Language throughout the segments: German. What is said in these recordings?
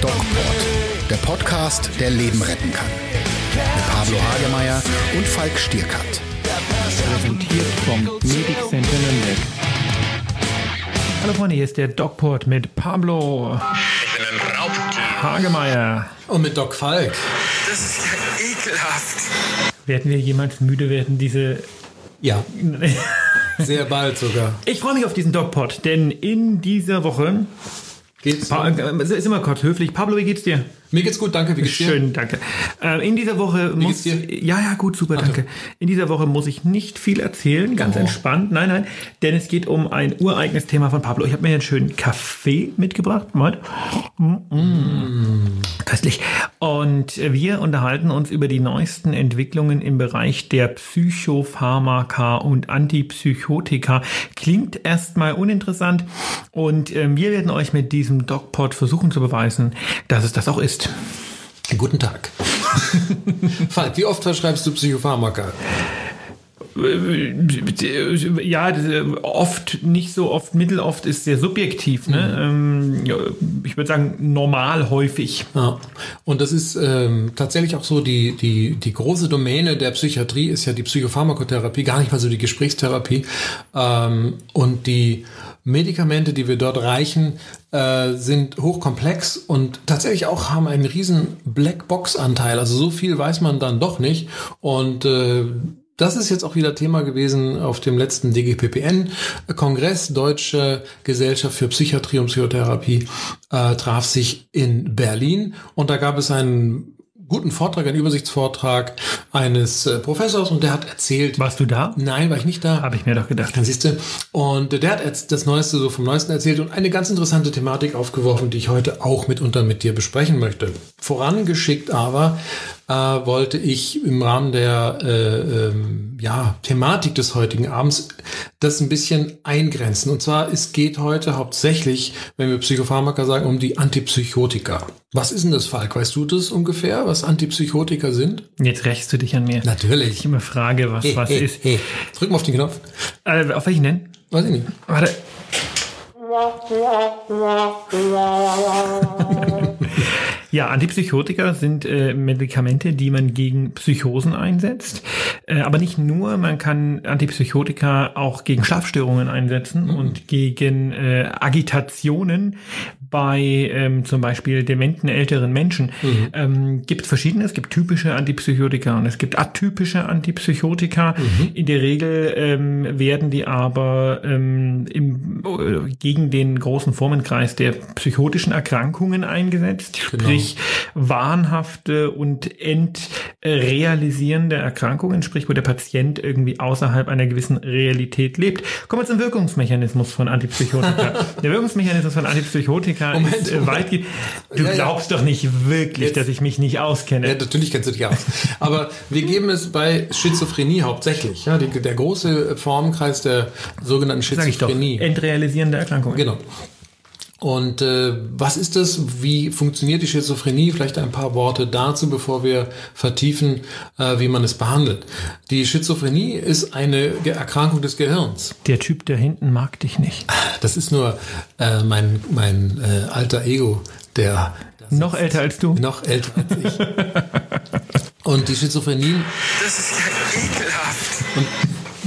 DocPod, der Podcast, der Leben retten kann. Mit Pablo Hagemeyer und Falk Stierkat. Präsentiert vom Medic Center Nürnberg. Hallo Freunde, hier ist der DocPod mit Pablo Ich bin ein Raubtier. Hagemeyer. Und mit Doc Falk. Das ist ja ekelhaft. Werden wir jemals müde werden, diese... Ja, sehr bald sogar. Ich freue mich auf diesen DocPod, denn in dieser Woche... Geht's? Pa äh, ist immer kurz höflich. Pablo, wie geht's dir? Mir geht's gut, danke. Wie geht's dir? Schön, danke. Äh, in dieser Woche muss geht's dir? ja ja gut, super, danke. In dieser Woche muss ich nicht viel erzählen, ganz Oh. entspannt. Nein, nein, denn es geht um ein ureigenes Thema von Pablo. Ich habe mir einen schönen Kaffee mitgebracht, Moment. Mm. Köstlich. Und wir unterhalten uns über die neuesten Entwicklungen im Bereich der Psychopharmaka und Antipsychotika. Klingt erstmal uninteressant und ähm, wir werden euch mit diesem DocPod versuchen zu beweisen, dass es das auch ist. Guten Tag. Falk, wie oft verschreibst du Psychopharmaka? Ja, oft, nicht so oft, mitteloft ist sehr subjektiv. Ne? Ähm, ja, ich würde sagen, normal häufig. Ja. Und das ist ähm, tatsächlich auch so, die, die, die große Domäne der Psychiatrie ist ja die Psychopharmakotherapie, gar nicht mal so die Gesprächstherapie. Ähm, und die Medikamente, die wir dort reichen, äh, sind hochkomplex und tatsächlich auch haben einen riesen Blackbox-Anteil. Also so viel weiß man dann doch nicht. Und äh, das ist jetzt auch wieder Thema gewesen auf dem letzten DGPPN-Kongress. Deutsche Gesellschaft für Psychiatrie und Psychotherapie äh, traf sich in Berlin und da gab es einen guten Vortrag, einen Übersichtsvortrag eines äh, Professors und der hat erzählt. Warst du da? Nein, war ich nicht da. Habe ich mir doch gedacht. Dann siehst du. Und der hat jetzt das Neueste so vom Neuesten erzählt und eine ganz interessante Thematik aufgeworfen, die ich heute auch mitunter mit dir besprechen möchte. Vorangeschickt aber äh, wollte ich im Rahmen der äh, ähm, ja, Thematik des heutigen Abends das ein bisschen eingrenzen. Und zwar, es geht heute hauptsächlich, wenn wir Psychopharmaka sagen, um die Antipsychotika. Was ist denn das, Falk? Weißt du das ungefähr, was Antipsychotika sind? Jetzt rächst du dich an mir. Natürlich. Ich immer frage, was was hey, ist. Hey. Drück mal auf den Knopf. Äh, auf welchen denn? Weiß ich nicht. Warte. Ja, Antipsychotika sind äh, Medikamente, die man gegen Psychosen einsetzt. Äh, aber nicht nur, man kann Antipsychotika auch gegen Schlafstörungen einsetzen und gegen äh, Agitationen bei ähm, zum Beispiel dementen älteren Menschen. Ähm, gibt verschiedene, es gibt typische Antipsychotika und es gibt atypische Antipsychotika. In der Regel ähm, werden die aber ähm, im, äh, gegen den großen Formenkreis der psychotischen Erkrankungen eingesetzt, sprich wahnhafte und entrealisierende Erkrankungen, sprich wo der Patient irgendwie außerhalb einer gewissen Realität lebt. Kommen wir zum Wirkungsmechanismus von Antipsychotika. der Wirkungsmechanismus von Antipsychotika Moment, ist äh, weitgehend. Du Ja, ja. glaubst doch nicht wirklich, Jetzt- dass ich mich nicht auskenne. Ja, natürlich kennst du dich aus. Aber wir geben es bei Schizophrenie hauptsächlich. Ja, die, der große Formenkreis der sogenannten Sag ich doch. Schizophrenie. Entrealisierende Erkrankungen. Genau. Und äh, was ist das? Wie funktioniert die Schizophrenie? Vielleicht ein paar Worte dazu, bevor wir vertiefen, äh, wie man es behandelt. Die Schizophrenie ist eine Erkrankung des Gehirns. Der Typ da hinten mag dich nicht. Das ist nur äh, mein, mein äh, alter Ego, der Noch älter als du. noch älter als ich. Und die Schizophrenie Das ist ja ekelhaft. Und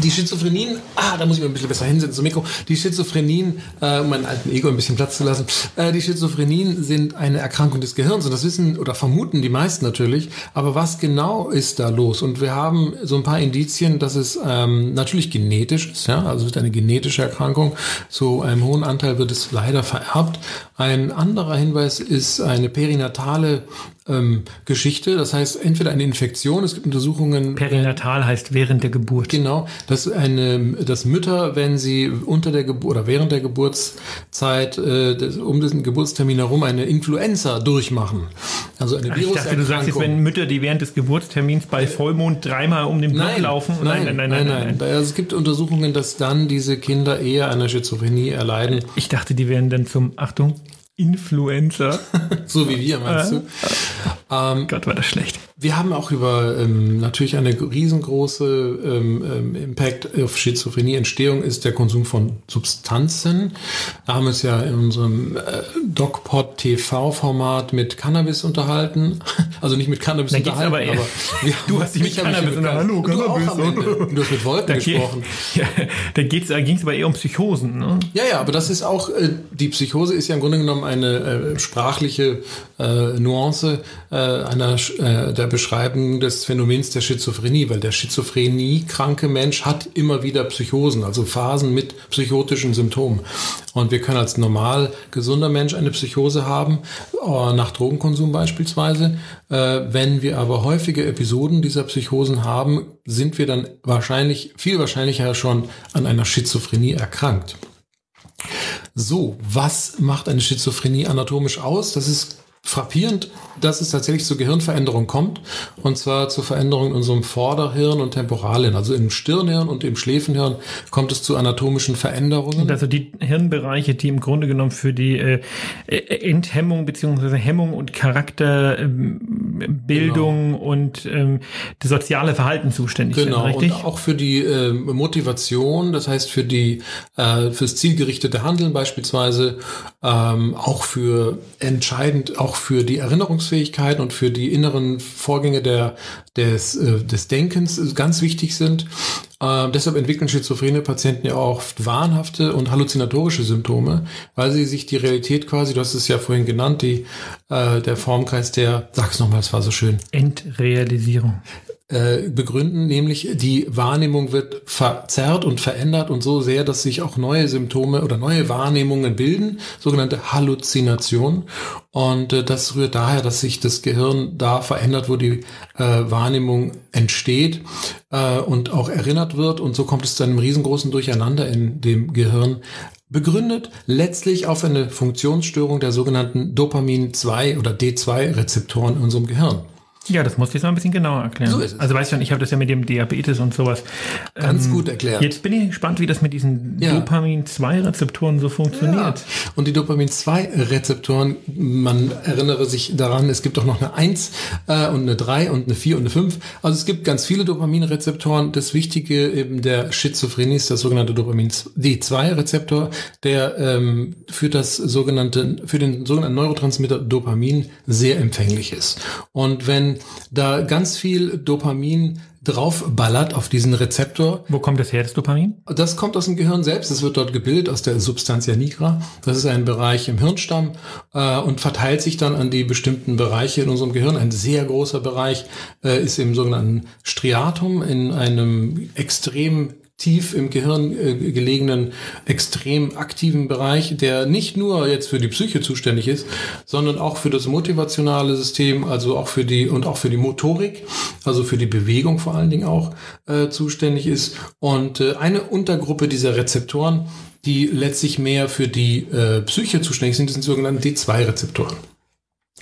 die Schizophrenien, ah, da muss ich mir ein bisschen besser hinsetzen zum Mikro. Die Schizophrenien, äh, um meinem alten Ego ein bisschen Platz zu lassen, äh, die Schizophrenien sind eine Erkrankung des Gehirns und das wissen oder vermuten die meisten natürlich. Aber was genau ist da los? Und wir haben so ein paar Indizien, dass es ähm, natürlich genetisch ist, ja, also es ist eine genetische Erkrankung. Zu einem hohen Anteil wird es leider vererbt. Ein anderer Hinweis ist eine perinatale ähm, Geschichte. Das heißt, entweder eine Infektion, es gibt Untersuchungen. Perinatal heißt während der Geburt. Genau, dass eine, dass Mütter, wenn sie unter der Geburt oder während der Geburtszeit äh, des, um diesen Geburtstermin herum eine Influenza durchmachen, also eine Ich dachte, du sagst jetzt, wenn Mütter, die während des Geburtstermins bei Vollmond dreimal um den Block Nein, laufen. nein, nein, nein, nein, Also Es gibt Untersuchungen, dass dann diese Kinder eher eine Schizophrenie erleiden, Ich dachte, die wären dann zum, Achtung, Influencer. so wie wir, meinst du? Ähm, Gott, war das schlecht. wir haben auch über ähm, natürlich eine riesengroße ähm, ähm, Impact auf Schizophrenie. Entstehung ist der Konsum von Substanzen. Da haben wir es ja in unserem äh, DocPod TV-Format mit Cannabis unterhalten. Also nicht mit Cannabis Da unterhalten, aber eher- wir Du hast dich mit Cannabis unter- Hallo, Du Cannabis. Du hast mit Wolken Da, ge- gesprochen. ja, da ging es aber eher um Psychosen. Ne? Ja, ja, aber das ist auch, äh, die Psychose ist ja im Grunde genommen eine äh, sprachliche äh, Nuance äh, einer, äh, der Beschreibung des Phänomens der Schizophrenie, weil der Schizophrenie-kranke Mensch hat immer wieder Psychosen, also Phasen mit psychotischen Symptomen. Und wir können als normal gesunder Mensch eine Psychose haben, äh, nach Drogenkonsum beispielsweise. Äh, wenn wir aber häufige Episoden dieser Psychosen haben, sind wir dann wahrscheinlich, viel wahrscheinlicher schon an einer Schizophrenie erkrankt. So, was macht eine Schizophrenie anatomisch aus? Das ist frappierend, dass es tatsächlich zu Gehirnveränderungen kommt. Und zwar zu Veränderungen in unserem Vorderhirn und Temporalhirn. Also im Stirnhirn und im Schläfenhirn kommt es zu anatomischen Veränderungen. Also die Hirnbereiche, die im Grunde genommen für die äh, äh, Enthemmung beziehungsweise Hemmung und Charakterbildung und ähm, das soziale Verhalten zuständig Genau, sind, richtig? und auch für die äh, Motivation, das heißt für die äh, fürs zielgerichtete Handeln beispielsweise, ähm, auch für entscheidend, auch für die Erinnerungsfähigkeit und für die inneren Vorgänge der des, äh, des Denkens ganz wichtig sind. Äh, deshalb entwickeln schizophrene Patienten ja auch oft wahnhafte und halluzinatorische Symptome, weil sie sich die Realität quasi, du hast es ja vorhin genannt, die äh, der Formkreis der, sag's nochmal, es war so schön, Entrealisierung. Äh, begründen, nämlich die Wahrnehmung wird verzerrt und verändert und so sehr, dass sich auch neue Symptome oder neue Wahrnehmungen bilden, sogenannte Halluzination. Und äh, das rührt daher, dass sich das Gehirn da verändert, wo die äh, Wahrnehmung entsteht äh, und auch erinnert wird. Und so kommt es zu einem riesengroßen Durcheinander in dem Gehirn. Begründet letztlich auf eine Funktionsstörung der sogenannten Dopamin-2 oder D2-Rezeptoren in unserem Gehirn. Ja, das musste ich mal ein bisschen genauer erklären. So ist es. Also weißt schon, ich habe das ja mit dem Diabetes und sowas. Ganz Ähm, gut erklärt. Jetzt bin ich gespannt, wie das mit diesen Ja. Dopamin-2-Rezeptoren so funktioniert. Und die Dopamin-2-Rezeptoren, man erinnere sich daran, es gibt auch noch eine 1 äh, und eine 3 und eine 4 und eine 5. Also es gibt ganz viele Dopaminrezeptoren. Das Wichtige eben der Schizophrenie ist der sogenannte Dopamin-D2-Rezeptor, der ähm, für das sogenannte, für den sogenannten Neurotransmitter Dopamin sehr empfänglich ist. Und wenn da ganz viel Dopamin draufballert auf diesen Rezeptor, Wo kommt das her, das Dopamin? das kommt aus dem Gehirn selbst. Es wird dort gebildet aus der Substantia nigra. Das ist ein Bereich im Hirnstamm äh, und verteilt sich dann an die bestimmten Bereiche in unserem Gehirn. Ein sehr großer Bereich äh, ist im sogenannten Striatum in einem extrem tief im Gehirn äh, gelegenen, extrem aktiven Bereich, der nicht nur jetzt für die Psyche zuständig ist, sondern auch für das motivationale System, also auch für die und auch für die Motorik, also für die Bewegung vor allen Dingen auch äh, zuständig ist. Und äh, eine Untergruppe dieser Rezeptoren, die letztlich mehr für die äh, Psyche zuständig sind, sind die sogenannten D2-Rezeptoren.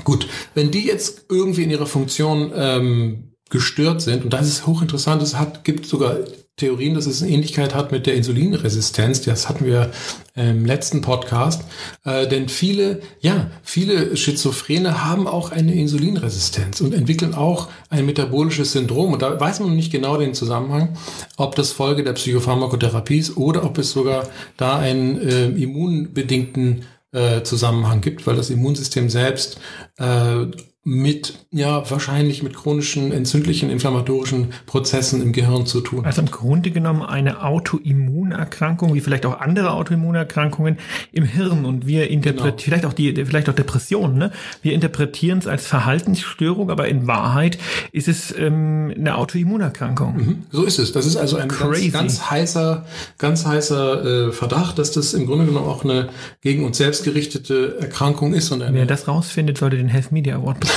Gut, wenn die jetzt irgendwie in ihrer Funktion ähm, gestört sind, und das ist hochinteressant, es hat, gibt sogar Theorien, dass es eine Ähnlichkeit hat mit der Insulinresistenz. Das hatten wir im letzten Podcast. Äh, denn viele, ja, viele Schizophrene haben auch eine Insulinresistenz und entwickeln auch ein metabolisches Syndrom. Und da weiß man nicht genau den Zusammenhang, ob das Folge der Psychopharmakotherapie ist oder ob es sogar da einen äh, immunbedingten äh, Zusammenhang gibt, weil das Immunsystem selbst äh, mit, ja, wahrscheinlich mit chronischen, entzündlichen, inflammatorischen Prozessen im Gehirn zu tun. Also im Grunde genommen eine Autoimmunerkrankung, wie vielleicht auch andere Autoimmunerkrankungen im Hirn. Und wir interpretieren, Genau. vielleicht auch die, vielleicht auch Depressionen, ne? Wir interpretieren es als Verhaltensstörung, aber in Wahrheit ist es ähm, eine Autoimmunerkrankung. So ist es. Das ist also ein ganz, ganz heißer, ganz heißer äh, Verdacht, dass das im Grunde genommen auch eine gegen uns selbst gerichtete Erkrankung ist und Wer das rausfindet, sollte den Health Media Award bekommen.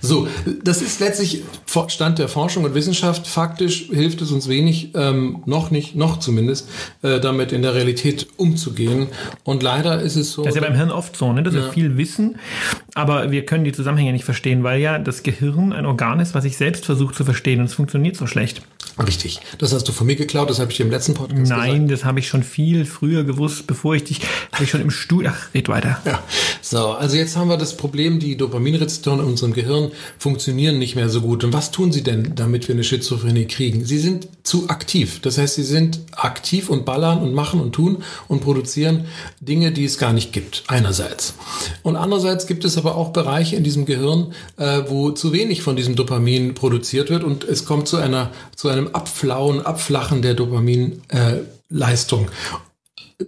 So, das ist letztlich Stand der Forschung und Wissenschaft. Faktisch hilft es uns wenig, ähm, noch nicht, noch zumindest, äh, damit in der Realität umzugehen. Und leider ist es so. Das ist ja beim Hirn oft so, ne? dass wir viel wissen, aber wir können die Zusammenhänge nicht verstehen, weil ja das Gehirn ein Organ ist, was sich selbst versucht zu verstehen und es funktioniert so schlecht. Richtig. Das hast du von mir geklaut, das habe ich dir im letzten Podcast Nein, gesagt. das habe ich schon viel früher gewusst, bevor ich dich, habe ich schon im Studio, ach, red weiter. Ja. So, also jetzt haben wir das Problem, die Dopaminrezeptoren in unserem unserem Gehirn funktionieren nicht mehr so gut. Und was tun sie denn, damit wir eine Schizophrenie kriegen? Sie sind zu aktiv. Das heißt, sie sind aktiv und ballern und machen und tun und produzieren Dinge, die es gar nicht gibt. Einerseits. Und andererseits gibt es aber auch Bereiche in diesem Gehirn, äh, wo zu wenig von diesem Dopamin produziert wird und es kommt zu einer, zu einem Abflauen, Abflachen der Dopaminleistung.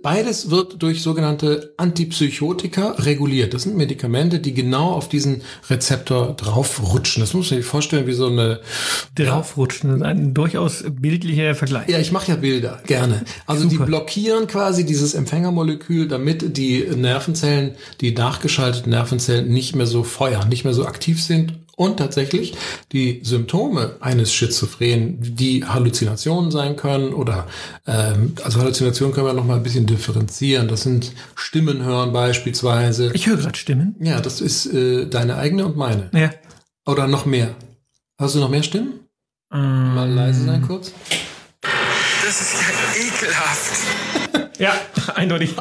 Beides wird durch sogenannte Antipsychotika reguliert. Das sind Medikamente, die genau auf diesen Rezeptor draufrutschen. Das muss man sich vorstellen wie so eine Draufrutschen, ein durchaus bildlicher Vergleich. ja, ich mache ja Bilder, gerne. Also die Super. blockieren quasi dieses Empfängermolekül, damit die Nervenzellen, die nachgeschalteten Nervenzellen nicht mehr so feuern, nicht mehr so aktiv sind. Und tatsächlich die Symptome eines Schizophrenen, die Halluzinationen sein können oder ähm, also Halluzinationen können wir noch mal ein bisschen differenzieren. Das sind Stimmen hören beispielsweise. Ich höre gerade Stimmen. Ja, das ist äh, deine eigene und meine. Ja. Oder noch mehr. Hast du noch mehr Stimmen? Ähm, Mal leise sein kurz. Das ist ja ekelhaft. ja, eindeutig.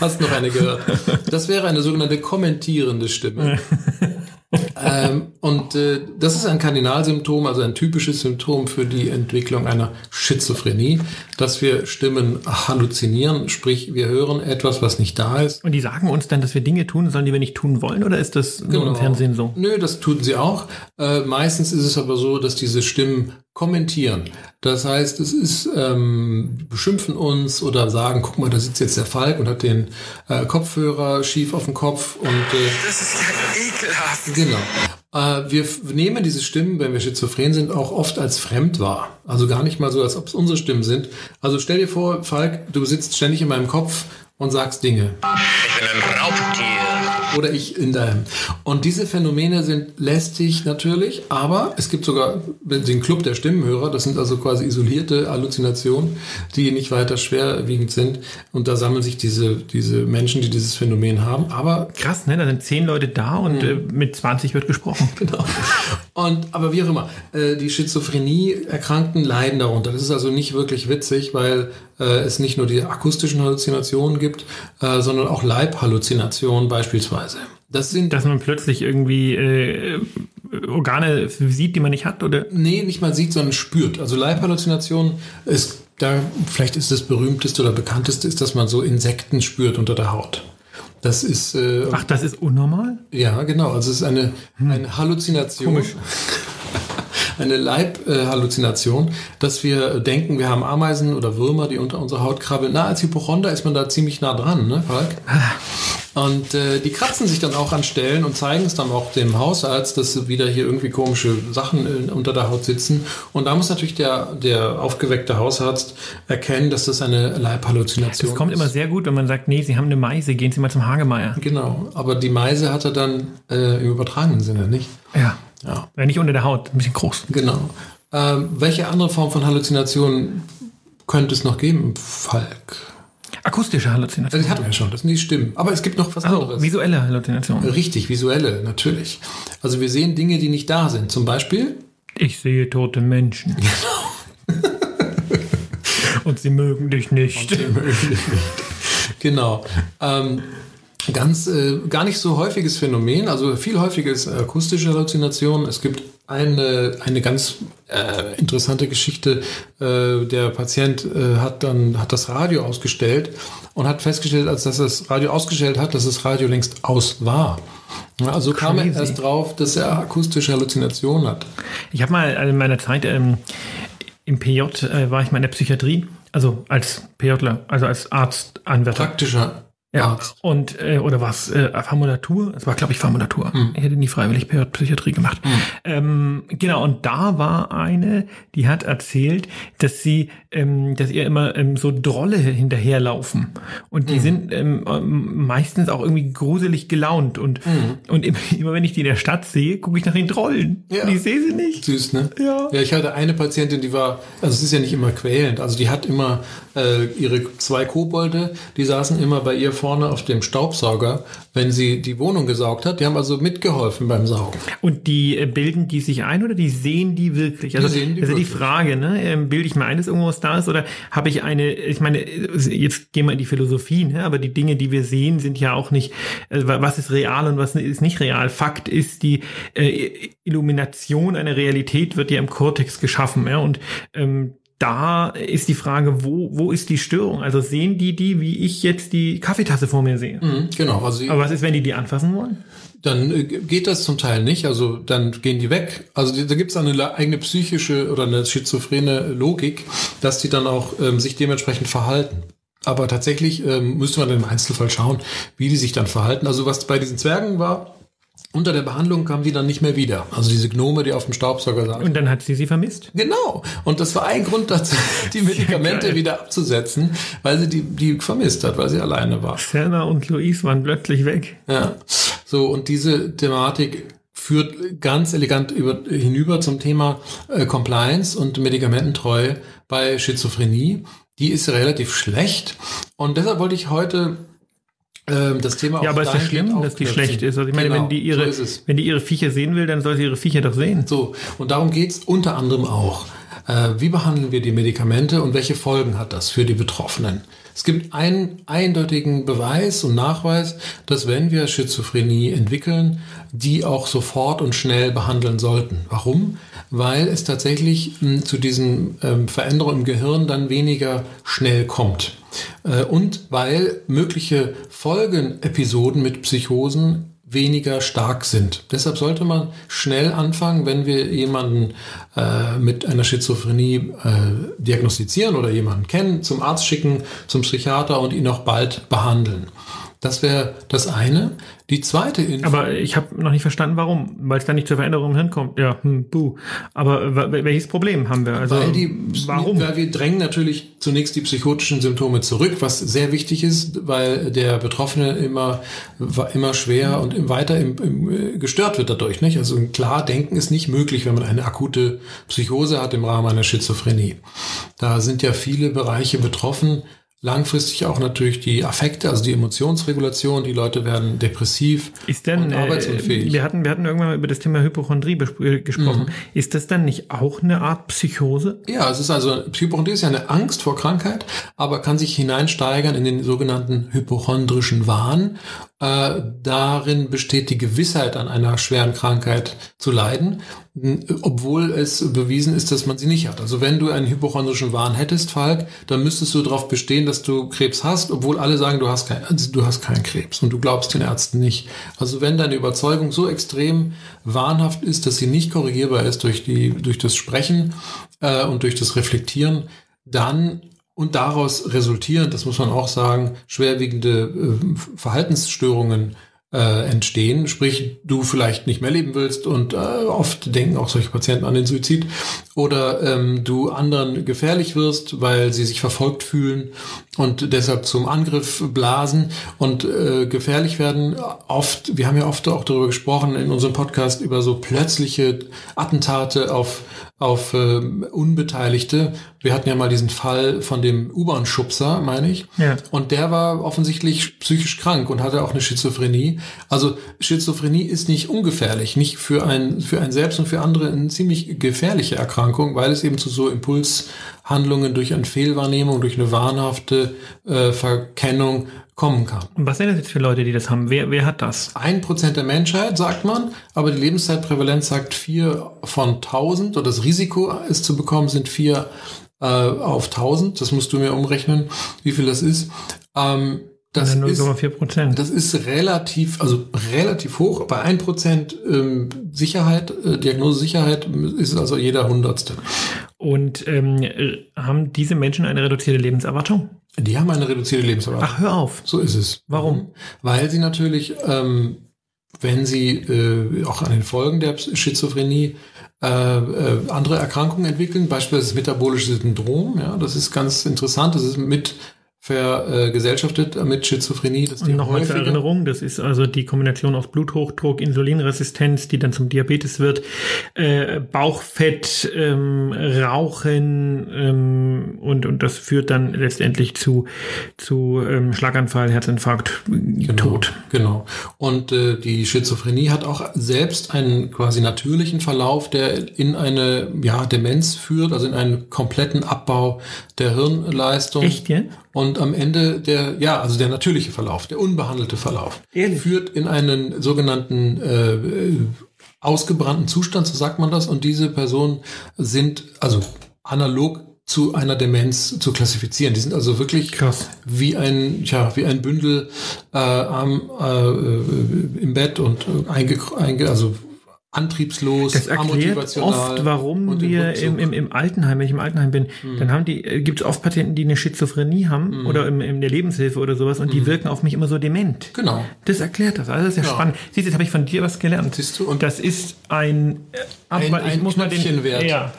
Hast noch eine gehört. Das wäre eine sogenannte kommentierende Stimme. ähm, und äh, das ist ein Kardinalsymptom, also ein typisches Symptom für die Entwicklung einer Schizophrenie, dass wir Stimmen halluzinieren, sprich wir hören etwas, was nicht da ist. Und die sagen uns dann, dass wir Dinge tun sollen, die wir nicht tun wollen, oder ist das nur im Fernsehen so? Nö, das tun sie auch. Äh, meistens ist es aber so, dass diese Stimmen kommentieren. Das heißt, es ist ähm, beschimpfen uns oder sagen, guck mal, da sitzt jetzt der Falk und hat den äh, Kopfhörer schief auf dem Kopf und äh, Das ist ja ekelhaft. Genau. Äh, wir nehmen diese Stimmen, wenn wir schizophren sind, auch oft als fremd wahr. Also gar nicht mal so, als ob es unsere Stimmen sind. Also stell dir vor, Falk, du sitzt ständig in meinem Kopf und sagst Dinge. Ich bin ein Raubtier. Oder ich in deinem. Und diese Phänomene sind lästig natürlich, aber es gibt sogar den Club der Stimmenhörer. Das sind also quasi isolierte Halluzinationen, die nicht weiter schwerwiegend sind. Und da sammeln sich diese, diese Menschen, die dieses Phänomen haben. Aber Krass, ne? Da sind zehn Leute da und äh, mit 20 wird gesprochen. Genau. Und aber wie auch immer, äh, die Schizophrenie-Erkrankten leiden darunter. Das ist also nicht wirklich witzig, weil äh, es nicht nur die akustischen Halluzinationen gibt, äh, sondern auch Leibhalluzinationen beispielsweise. Das sind Dass man plötzlich irgendwie äh, Organe sieht, die man nicht hat, oder? nee, nicht mal sieht, sondern spürt. Also Leibhalluzinationen ist da vielleicht ist das berühmteste oder bekannteste ist, dass man so Insekten spürt unter der Haut. Das ist äh, Ach, das ist unnormal? Ja, genau. Also es ist eine, eine Halluzination. Komisch. Eine Leibhalluzination, dass wir denken, wir haben Ameisen oder Würmer, die unter unserer Haut krabbeln. Na, als Hypochonder ist man da ziemlich nah dran, ne, Falk? Und äh, die kratzen sich dann auch an Stellen und zeigen es dann auch dem Hausarzt, dass wieder hier irgendwie komische Sachen äh, unter der Haut sitzen. Und da muss natürlich der, der aufgeweckte Hausarzt erkennen, dass das eine Leibhalluzination Das kommt ist. immer sehr gut, wenn man sagt, nee, Sie haben eine Meise, gehen Sie mal zum Hagemeier. Genau, aber die Meise hat er dann äh, im übertragenen Sinne, nicht? Ja. Ja. Äh, Nicht unter der Haut, ein bisschen groß. Genau. Ähm, welche andere Form von Halluzinationen könnte es noch geben, Falk? Akustische Halluzination. Das hatten wir schon, das sind die Stimmen. Aber es gibt noch was Also anderes. visuelle Halluzination. Richtig, visuelle, natürlich. Also wir sehen Dinge, die nicht da sind. Zum Beispiel, Ich sehe tote Menschen. Und sie mögen dich nicht. genau. Ähm, ganz, äh, gar nicht so häufiges Phänomen, also viel häufiges akustische Halluzinationen. Es gibt eine, eine ganz äh, interessante Geschichte. Äh, der Patient äh, hat dann hat das Radio ausgestellt und hat festgestellt, als dass das Radio ausgestellt hat, dass das Radio längst aus war. Also kam er Crazy. erst drauf, dass er akustische Halluzinationen hat. Ich habe mal in meiner Zeit ähm, im PJ äh, war ich mal in der Psychiatrie, also als PJler, also als Arztanwärter. Praktischer Ja, und äh, oder was? Äh, Formulatur? Es war, glaube ich, Formulatur. Ich hätte nie freiwillig Psychiatrie gemacht. Ähm, genau, und da war eine, die hat erzählt, dass sie, ähm, dass ihr immer ähm, so Drolle hinterherlaufen. Und die sind ähm, meistens auch irgendwie gruselig gelaunt. Und, und immer, immer wenn ich die in der Stadt sehe, gucke ich nach den Trollen. Ja. Und ich sehe sie nicht. Süß, ne? Ja. Ja, ich hatte eine Patientin, die war, also es ist ja nicht immer quälend, also die hat immer äh, ihre zwei Kobolde, die saßen immer bei ihr vor vorne auf dem Staubsauger, wenn sie die Wohnung gesaugt hat. Die haben also mitgeholfen beim Saugen. Und die äh, bilden die sich ein oder die sehen die wirklich? Also, sehen die also die wirklich. Frage, ne? ähm, bilde ich mir ein, dass irgendwas da ist oder habe ich eine, ich meine, jetzt gehen wir in die Philosophie, ne? aber die Dinge, die wir sehen, sind ja auch nicht, äh, was ist real und was ist nicht real. Fakt ist, die äh, Illumination einer Realität wird ja im Kortex geschaffen, ja, und ähm, da ist die Frage, wo, wo ist die Störung? Also sehen die die, wie ich jetzt die Kaffeetasse vor mir sehe? Mhm, genau, also Aber was ist, wenn die die anfassen wollen? dann äh, geht das zum Teil nicht. Also dann gehen die weg. Also da gibt es eine eigene psychische oder eine schizophrene Logik, dass die dann auch ähm, sich dementsprechend verhalten. Aber tatsächlich ähm, müsste man im Einzelfall schauen, wie die sich dann verhalten. Also was bei diesen Zwergen war, unter der Behandlung kamen die dann nicht mehr wieder. Also diese Gnome, die auf dem Staubsauger saßen. Und dann hat sie sie vermisst. Genau. Und das war ein Grund dazu, die Medikamente geil. wieder abzusetzen, weil sie die, die vermisst hat, weil sie alleine war. Selma und Louise waren plötzlich weg. Ja. So, und diese Thematik führt ganz elegant über, hinüber zum Thema äh, Compliance und Medikamententreue bei Schizophrenie. Die ist relativ schlecht. Und deshalb wollte ich heute ähm, das Thema Ja, aber ist das schlimm, dass die schlecht ist? Also ich meine, Genau, wenn die ihre, so es. wenn die ihre Viecher sehen will, dann soll sie ihre Viecher doch sehen. So, und darum geht's unter anderem auch. Äh, wie behandeln wir die Medikamente und welche Folgen hat das für die Betroffenen? Es gibt einen eindeutigen Beweis und Nachweis, dass wenn wir Schizophrenie entwickeln, die auch sofort und schnell behandeln sollten. Warum? Weil es tatsächlich zu diesen ähm, Veränderungen im Gehirn dann weniger schnell kommt. Äh, und weil mögliche Folgenepisoden mit Psychosen weniger stark sind. Deshalb sollte man schnell anfangen, wenn wir jemanden äh, mit einer Schizophrenie äh, diagnostizieren oder jemanden kennen, zum Arzt schicken, zum Psychiater und ihn auch bald behandeln. Das wäre das eine. Die zweite Info. Aber ich habe noch nicht verstanden, warum. Weil es da nicht zur Veränderung im Hirn kommt. Ja, hm, buh. Aber welches Problem haben wir? Also Weil, die, warum? weil wir drängen natürlich zunächst die psychotischen Symptome zurück, was sehr wichtig ist, weil der Betroffene immer, immer schwer und weiter im, im, äh, gestört wird dadurch. Nicht? Also klar denken ist nicht möglich, wenn man eine akute Psychose hat im Rahmen einer Schizophrenie. Da sind ja viele Bereiche betroffen. Langfristig auch natürlich die Affekte, also die Emotionsregulation. Die Leute werden depressiv Ist denn, und äh, arbeitsunfähig. wir hatten, wir hatten irgendwann mal über das Thema Hypochondrie äh, gesprochen. Mhm. Ist das dann nicht auch eine Art Psychose? Ja, es ist also, Hypochondrie ist ja eine Angst vor Krankheit, aber kann sich hineinsteigern in den sogenannten hypochondrischen Wahn. Äh, darin besteht die Gewissheit, an einer schweren Krankheit zu leiden, obwohl es bewiesen ist, dass man sie nicht hat. Also wenn du einen hypochondrischen Wahn hättest, Falk, dann müsstest du darauf bestehen, dass du Krebs hast, obwohl alle sagen, du hast, kein, also du hast keinen Krebs und du glaubst den Ärzten nicht. Also wenn deine Überzeugung so extrem wahnhaft ist, dass sie nicht korrigierbar ist durch, die, durch das Sprechen äh, und durch das Reflektieren, dann und daraus resultierend, das muss man auch sagen, schwerwiegende äh, Verhaltensstörungen äh, entstehen, sprich du vielleicht nicht mehr leben willst und äh, oft denken auch solche Patienten an den Suizid oder ähm, du anderen gefährlich wirst, weil sie sich verfolgt fühlen und deshalb zum Angriff blasen und äh, gefährlich werden. Oft, wir haben ja oft auch darüber gesprochen in unserem Podcast über so plötzliche Attentate auf auf ähm, Unbeteiligte. Wir hatten ja mal diesen Fall von dem U-Bahn-Schubser, meine ich. Ja. Und der war offensichtlich psychisch krank und hatte auch eine Schizophrenie. Also Schizophrenie ist nicht ungefährlich, nicht für ein, für ein selbst und für andere eine ziemlich gefährliche Erkrankung, weil es eben zu so Impulshandlungen durch eine Fehlwahrnehmung, durch eine wahnhafte äh, Verkennung kommen kann. Und was sind das jetzt für Leute, die das haben? Wer, wer hat das? Ein Prozent der Menschheit, sagt man, aber die Lebenszeitprävalenz sagt vier von tausend oder das Risiko, es zu bekommen, sind vier äh, auf tausend. Das musst du mir umrechnen, wie viel das ist. Ähm, das ist 0,4 Prozent. das ist relativ, also relativ hoch. Bei ein Prozent ähm, Sicherheit, äh, Diagnosesicherheit ist also jeder Hundertste. Und ähm, äh, haben diese Menschen eine reduzierte Lebenserwartung? Die haben eine reduzierte Lebenserwartung. Ach, hör auf. So ist es. Warum? Weil sie natürlich, ähm, wenn sie äh, auch an den Folgen der Schizophrenie äh, äh, andere Erkrankungen entwickeln, beispielsweise das metabolische Syndrom, ja, das ist ganz interessant, das ist mit vergesellschaftet mit Schizophrenie. Die Und nochmal zur Erinnerung, das ist also die Kombination aus Bluthochdruck, Insulinresistenz, die dann zum Diabetes wird, äh, Bauchfett, ähm, Rauchen ähm, und, und das führt dann letztendlich zu, zu ähm, Schlaganfall, Herzinfarkt, Tod. Genau. Und äh, die Schizophrenie hat auch selbst einen quasi natürlichen Verlauf, der in eine ja, Demenz führt, also in einen kompletten Abbau der Hirnleistung. Echt, ja? Und am Ende der, ja, also der natürliche Verlauf, der unbehandelte Verlauf, Ehrlich? führt in einen sogenannten äh, ausgebrannten Zustand, so sagt man das. Und diese Personen sind also analog zu einer Demenz zu klassifizieren. Die sind also wirklich Krass. wie ein, ja, wie ein Bündel äh, am, äh, äh, im Bett und äh, einge, einge, also antriebslos, Das erklärt oft, warum wir im, im, im Altenheim, wenn ich im Altenheim bin, dann haben die, äh, gibt es oft Patienten, die eine Schizophrenie haben oder im, in der Lebenshilfe oder sowas und die wirken auf mich immer so dement. Genau. Das erklärt das. Also das ist ja, Ja. spannend. Siehst du, jetzt habe ich von dir was gelernt. Siehst du, und- das ist ein, äh, Ein- aber ein Knöpfchenwert. Ja.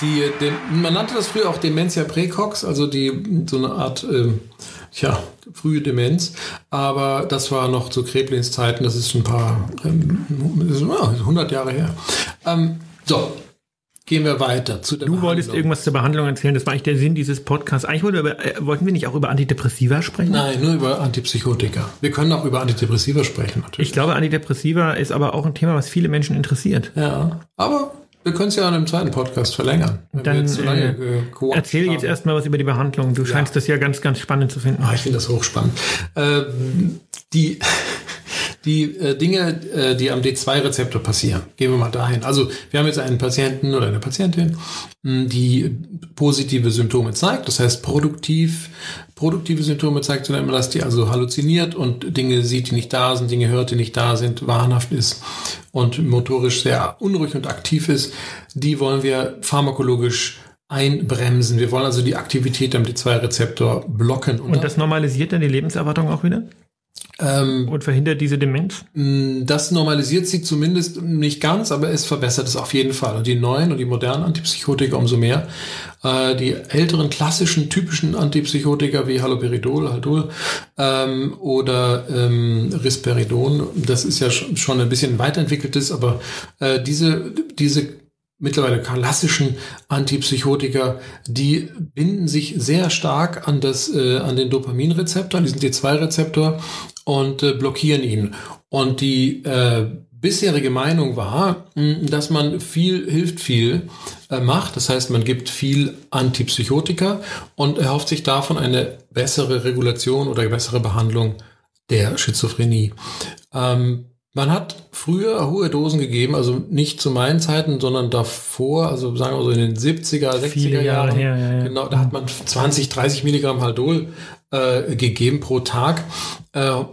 Die, dem, man nannte das früher auch Dementia praecox, also die so eine Art ähm, ja, frühe Demenz. Aber das war noch zu Kreplins Zeiten, das ist ein paar ähm, das ist, ja, 100 Jahre her. Ähm, so, gehen wir weiter zu der Du wolltest irgendwas zur Behandlung erzählen. Das war eigentlich der Sinn dieses Podcasts. Eigentlich wollte über, äh, wollten wir nicht auch über Antidepressiva sprechen? Nein, nur über Antipsychotika. Wir können auch über Antidepressiva sprechen, natürlich. Ich glaube, Antidepressiva ist aber auch ein Thema, was viele Menschen interessiert. ja, aber wir können es ja an einem zweiten Podcast verlängern. Dann jetzt so lange äh, äh, erzähl jetzt haben. erstmal was über die Behandlung. Du scheinst das ja ganz, ganz spannend zu finden. Ah, ich finde das hochspannend. Ähm, die die äh, Dinge, äh, die am D2-Rezeptor passieren, gehen wir mal dahin. Also wir haben jetzt einen Patienten oder eine Patientin, mh, die positive Symptome zeigt, das heißt produktiv, produktive Symptome zeigt, sondern immer, dass die also halluziniert und Dinge sieht, die nicht da sind, Dinge hört, die nicht da sind, wahnhaft ist und motorisch sehr unruhig und aktiv ist. Die wollen wir pharmakologisch einbremsen. Wir wollen also die Aktivität am D2-Rezeptor blocken. Und das normalisiert dann die Lebenserwartung auch wieder? Ähm, Und verhindert diese Demenz? das normalisiert sie zumindest nicht ganz, aber es verbessert es auf jeden Fall. Und die neuen und die modernen Antipsychotika umso mehr. Äh, die älteren klassischen typischen Antipsychotika wie Haloperidol, Haldol ähm, oder ähm, Risperidon, das ist ja sch- schon ein bisschen weiterentwickeltes, aber äh, diese, diese mittlerweile klassischen Antipsychotika, die binden sich sehr stark an das, äh, an den Dopaminrezeptor, an diesen D2-Rezeptor und äh, blockieren ihn. Und die äh, bisherige Meinung war, mh, dass man viel hilft viel äh, macht. Das heißt, man gibt viel Antipsychotika und erhofft sich davon eine bessere Regulation oder bessere Behandlung der Schizophrenie. Ähm, man hat früher hohe Dosen gegeben, also nicht zu meinen Zeiten, sondern davor, also sagen wir so in den 70er, 60er Viele Jahre Jahren. her, ja, ja. Genau, da hat man 20, 30 Milligramm Haldol äh, gegeben pro Tag. Äh,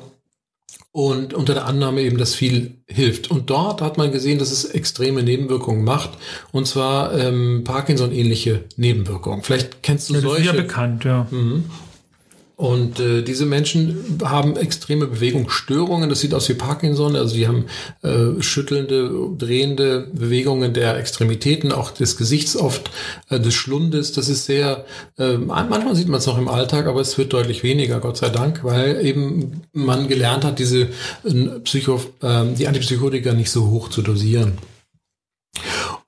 und unter der Annahme eben, dass viel hilft. Und dort hat man gesehen, dass es extreme Nebenwirkungen macht. Und zwar ähm, Parkinson-ähnliche Nebenwirkungen. Vielleicht kennst du Ja, das ist ja solche. bekannt, ja. Und äh, diese Menschen haben extreme Bewegungsstörungen. Das sieht aus wie Parkinson. Also die haben äh, schüttelnde, drehende Bewegungen der Extremitäten, auch des Gesichts oft, äh, des Schlundes. Das ist sehr, äh, manchmal sieht man es noch im Alltag, aber es wird deutlich weniger, Gott sei Dank, weil eben man gelernt hat, diese äh, Psycho, äh, die Antipsychotika nicht so hoch zu dosieren.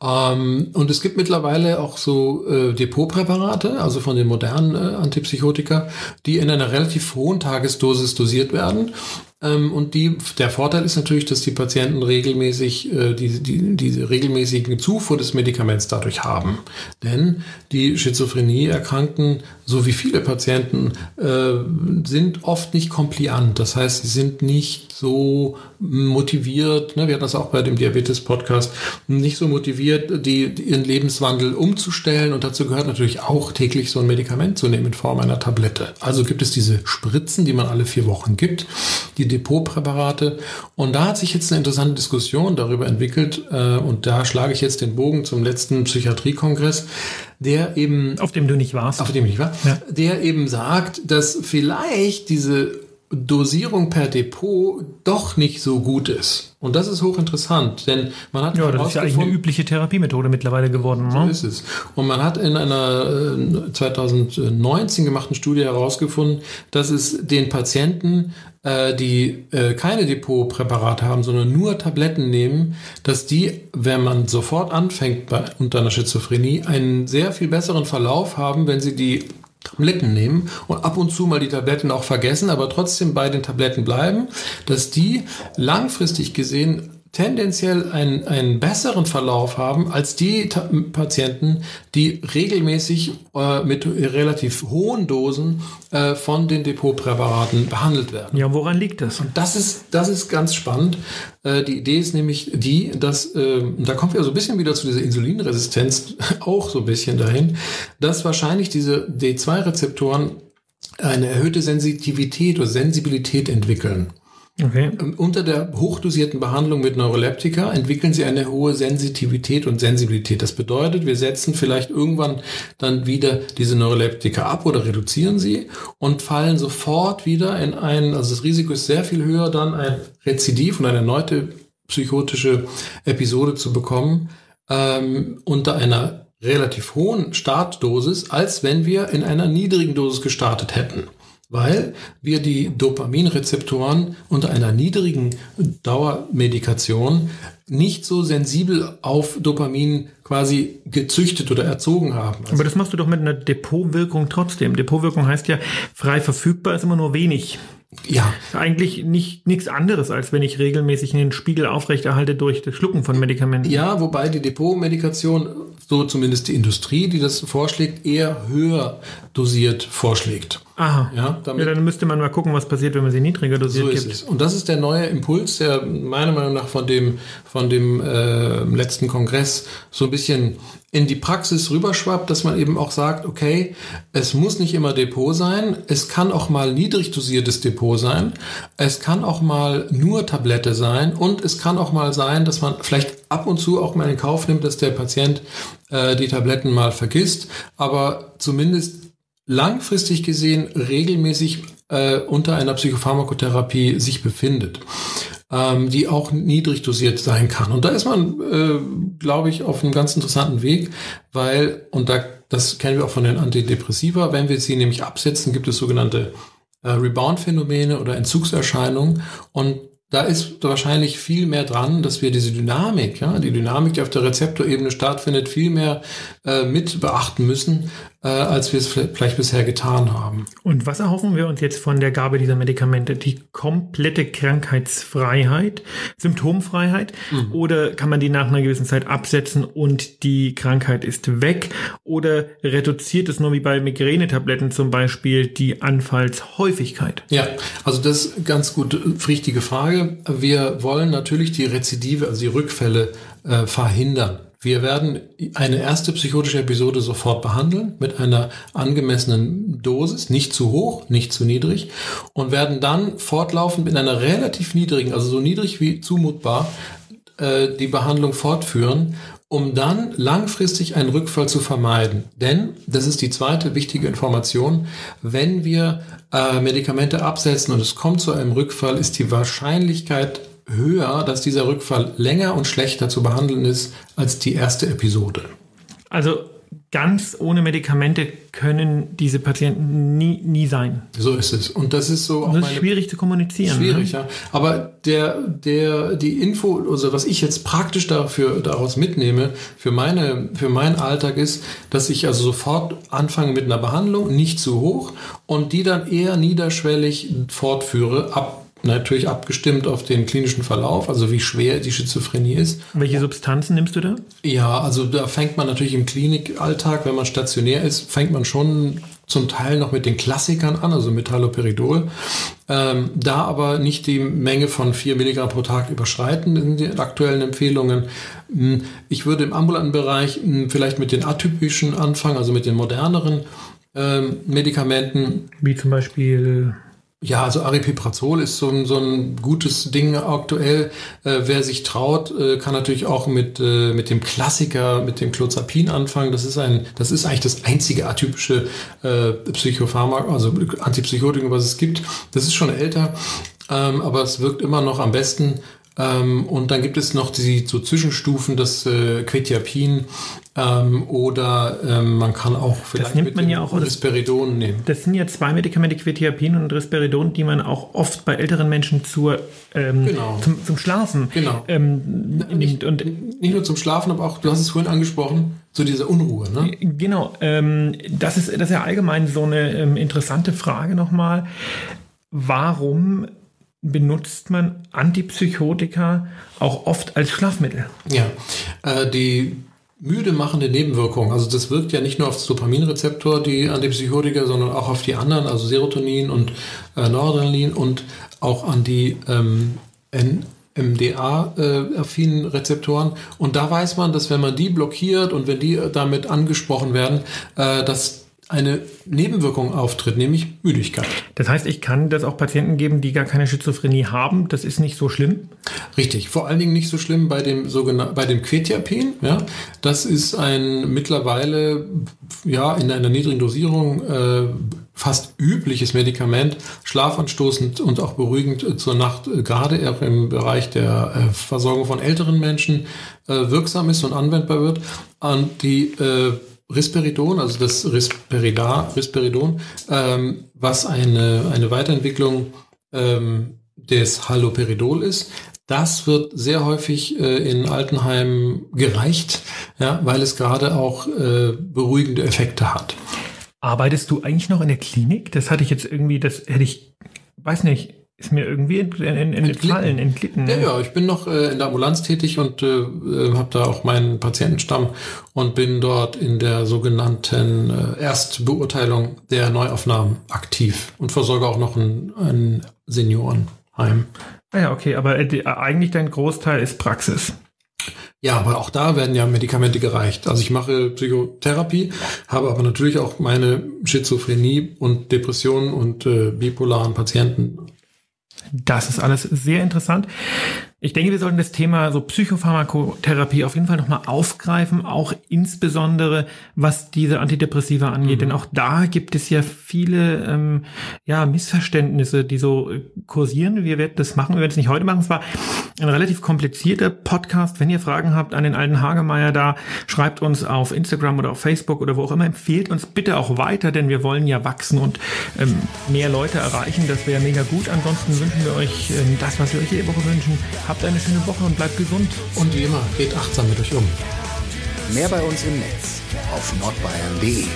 Ähm, und es gibt mittlerweile auch so äh, Depotpräparate, also von den modernen äh, Antipsychotika, die in einer relativ hohen Tagesdosis dosiert werden. Ähm, und die, der Vorteil ist natürlich, dass die Patienten regelmäßig äh, die, die, diese regelmäßigen Zufuhr des Medikaments dadurch haben. Denn die Schizophrenie-Erkrankten, so wie viele Patienten, äh, sind oft nicht kompliant. Das heißt, sie sind nicht so motiviert, ne, wir hatten das auch bei dem Diabetes-Podcast, nicht so motiviert, die, die ihren Lebenswandel umzustellen. Und dazu gehört natürlich auch täglich so ein Medikament zu nehmen in Form einer Tablette. Also gibt es diese Spritzen, die man alle vier Wochen gibt, die Depotpräparate. Und da hat sich jetzt eine interessante Diskussion darüber entwickelt. Äh, und da schlage ich jetzt den Bogen zum letzten Psychiatriekongress, der eben Auf dem du nicht warst. auf dem ich war, Ja. der eben sagt, dass vielleicht diese Dosierung per Depot doch nicht so gut ist. Und das ist hochinteressant, denn man hat Ja, das ist ja eigentlich eine übliche Therapiemethode mittlerweile geworden. so Ne? ist es. Und man hat in einer äh, 2019 gemachten Studie herausgefunden, dass es den Patienten, äh, die äh, keine Depotpräparate haben, sondern nur Tabletten nehmen, dass die, wenn man sofort anfängt bei, unter einer Schizophrenie, einen sehr viel besseren Verlauf haben, wenn sie die Tabletten nehmen und ab und zu mal die Tabletten auch vergessen, aber trotzdem bei den Tabletten bleiben, dass die langfristig gesehen tendenziell einen, einen besseren Verlauf haben als die Ta Patienten, die regelmäßig äh, mit relativ hohen Dosen äh, von den Depotpräparaten behandelt werden. Ja, woran liegt das? Das ist, das ist ganz spannend. Äh, die Idee ist nämlich die, dass, äh, da kommen wir so ein bisschen wieder zu dieser Insulinresistenz auch so ein bisschen dahin, dass wahrscheinlich diese D2-Rezeptoren eine erhöhte Sensitivität oder Sensibilität entwickeln. Okay. Unter der hochdosierten Behandlung mit Neuroleptika entwickeln sie eine hohe Sensitivität und Sensibilität. Das bedeutet, wir setzen vielleicht irgendwann dann wieder diese Neuroleptika ab oder reduzieren sie und fallen sofort wieder in ein, also das Risiko ist sehr viel höher, dann ein Rezidiv und eine erneute psychotische Episode zu bekommen ähm, unter einer relativ hohen Startdosis, als wenn wir in einer niedrigen Dosis gestartet hätten weil wir die Dopaminrezeptoren unter einer niedrigen Dauermedikation nicht so sensibel auf Dopamin quasi gezüchtet oder erzogen haben. Also Aber das machst du doch mit einer Depotwirkung trotzdem. Depotwirkung heißt ja, frei verfügbar ist immer nur wenig. ja, Eigentlich nicht nichts anderes, als wenn ich regelmäßig einen Spiegel aufrechterhalte durch das Schlucken von Medikamenten. ja, wobei die Depotmedikation, so zumindest die Industrie, die das vorschlägt, eher höher dosiert vorschlägt. Aha. Ja, Ja, damit dann müsste man mal gucken, was passiert, wenn man sie niedriger dosiert So ist gibt. es. Und das ist der neue Impuls, der meiner Meinung nach von dem, von dem äh, letzten Kongress so ein bisschen in die Praxis rüberschwappt, dass man eben auch sagt, okay, es muss nicht immer Depot sein, es kann auch mal niedrig dosiertes Depot sein, es kann auch mal nur Tablette sein und es kann auch mal sein, dass man vielleicht ab und zu auch mal in Kauf nimmt, dass der Patient äh, die Tabletten mal vergisst, aber zumindest langfristig gesehen regelmäßig äh, unter einer Psychopharmakotherapie sich befindet, ähm, die auch niedrig dosiert sein kann. Und da ist man, äh, glaube ich, auf einem ganz interessanten Weg, weil, und da, das kennen wir auch von den Antidepressiva, wenn wir sie nämlich absetzen, gibt es sogenannte äh, Rebound-Phänomene oder Entzugserscheinungen. Und da ist wahrscheinlich viel mehr dran, dass wir diese Dynamik, ja, die Dynamik, die auf der Rezeptorebene stattfindet, viel mehr äh, mit beachten müssen, äh, als wir es vielleicht bisher getan haben. Und was erhoffen wir uns jetzt von der Gabe dieser Medikamente? Die komplette Krankheitsfreiheit, Symptomfreiheit? Mhm. Oder kann man die nach einer gewissen Zeit absetzen und die Krankheit ist weg? Oder reduziert es nur wie bei Migränetabletten zum Beispiel die Anfallshäufigkeit? Ja, also das ist ganz gut richtige Frage. Wir wollen natürlich die Rezidive, also die Rückfälle äh, verhindern. Wir werden eine erste psychotische Episode sofort behandeln mit einer angemessenen Dosis, nicht zu hoch, nicht zu niedrig und werden dann fortlaufend mit einer relativ niedrigen, also so niedrig wie zumutbar, äh, die Behandlung fortführen, um dann langfristig einen Rückfall zu vermeiden. Denn, das ist die zweite wichtige Information, wenn wir äh, Medikamente absetzen und es kommt zu einem Rückfall, ist die Wahrscheinlichkeit höher, dass dieser Rückfall länger und schlechter zu behandeln ist als die erste Episode. Also ganz ohne Medikamente können diese Patienten nie, nie sein. So ist es. Und das ist so auch Das ist schwierig zu kommunizieren. Schwierig, Ne? ja. Aber der, der, die Info, also was ich jetzt praktisch dafür, daraus mitnehme, für meine, für meinen Alltag ist, dass ich also sofort anfange mit einer Behandlung, nicht zu hoch, und die dann eher niederschwellig fortführe, ab, natürlich abgestimmt auf den klinischen Verlauf, also wie schwer die Schizophrenie ist. Welche Substanzen nimmst du da? Ja, also da fängt man natürlich im Klinikalltag, wenn man stationär ist, fängt man schon zum Teil noch mit den Klassikern an, also mit Haloperidol. Ähm, da aber nicht die Menge von 4 Milligramm pro Tag überschreiten in den aktuellen Empfehlungen. Hm, Ich würde im ambulanten Bereich hm, vielleicht mit den atypischen anfangen, also mit den moderneren ähm, Medikamenten. Wie zum Beispiel Ja, also Aripiprazol ist so ein, so ein gutes Ding aktuell. Äh, wer sich traut, äh, kann natürlich auch mit, äh, mit dem Klassiker, mit dem Clozapin anfangen. Das ist ein, das ist eigentlich das einzige atypische äh, Psychopharmak, also Antipsychotikum, was es gibt. Das ist schon älter, ähm, aber es wirkt immer noch am besten. Ähm, und dann gibt es noch die so Zwischenstufen, das äh, Quetiapin ähm, oder ähm, man kann auch vielleicht nimmt man ja auch Risperidon nehmen. Das sind ja zwei Medikamente, Quetiapin und Risperidon, die man auch oft bei älteren Menschen zur, ähm, genau. zum, zum Schlafen genau. ähm, nimmt. Und nicht nur zum Schlafen, aber auch, du hast es vorhin angesprochen, zu dieser Unruhe. Ne? Genau. Ähm, das, ist, das ist ja allgemein so eine interessante Frage nochmal. Warum benutzt man Antipsychotika auch oft als Schlafmittel. Ja, äh, die müde machende Nebenwirkung, also das wirkt ja nicht nur auf den Dopaminrezeptor, die Antipsychotika, sondern auch auf die anderen, also Serotonin und äh, Noradrenalin und auch an die ähm, MDA-affinen äh, Rezeptoren. Und da weiß man, dass wenn man die blockiert und wenn die damit angesprochen werden, äh, dass eine Nebenwirkung auftritt, nämlich Müdigkeit. Das heißt, ich kann das auch Patienten geben, die gar keine Schizophrenie haben. Das ist nicht so schlimm? Richtig. Vor allen Dingen nicht so schlimm bei dem sogenannten, bei dem Quetiapin. Ja, das ist ein mittlerweile, ja, in einer niedrigen Dosierung, äh, fast übliches Medikament, schlafanstoßend und auch beruhigend zur Nacht, äh, gerade auch im Bereich der äh, Versorgung von älteren Menschen äh, wirksam ist und anwendbar wird. Und die äh, Risperidon, also das Risperidar, Risperidon, ähm, was eine, eine Weiterentwicklung ähm, des Haloperidol ist. Das wird sehr häufig äh, in Altenheimen gereicht, ja, weil es gerade auch äh, beruhigende Effekte hat. Arbeitest du eigentlich noch in der Klinik? Das hatte ich jetzt irgendwie, das hätte ich, weiß nicht, ist mir irgendwie entfallen, entglitten. Ja, ja, ich bin noch äh, in der Ambulanz tätig und äh, äh habe da auch meinen Patientenstamm und bin dort in der sogenannten äh, Erstbeurteilung der Neuaufnahmen aktiv und versorge auch noch ein, ein Seniorenheim. Ah ja, okay, aber äh, eigentlich dein Großteil ist Praxis. Ja, aber auch da werden ja Medikamente gereicht. Also ich mache Psychotherapie, habe aber natürlich auch meine Schizophrenie und Depressionen und äh, bipolaren Patienten das ist alles sehr interessant. Ich denke, wir sollten das Thema so Psychopharmakotherapie auf jeden Fall nochmal aufgreifen, auch insbesondere was diese Antidepressiva angeht. Mhm. Denn auch da gibt es ja viele ähm, ja, Missverständnisse, die so äh, kursieren. Wir werden das machen, wir werden es nicht heute machen. Es war ein relativ komplizierter Podcast. Wenn ihr Fragen habt an den alten Hagemeier da, schreibt uns auf Instagram oder auf Facebook oder wo auch immer. Empfehlt uns bitte auch weiter, denn wir wollen ja wachsen und ähm, mehr Leute erreichen. Das wäre mega gut. Ansonsten wünschen wir euch ähm, das, was wir euch jede Woche wünschen. Habt eine schöne Woche und bleibt gesund. Und wie immer, geht achtsam mit euch um. Mehr bei uns im Netz auf nordbayern.de.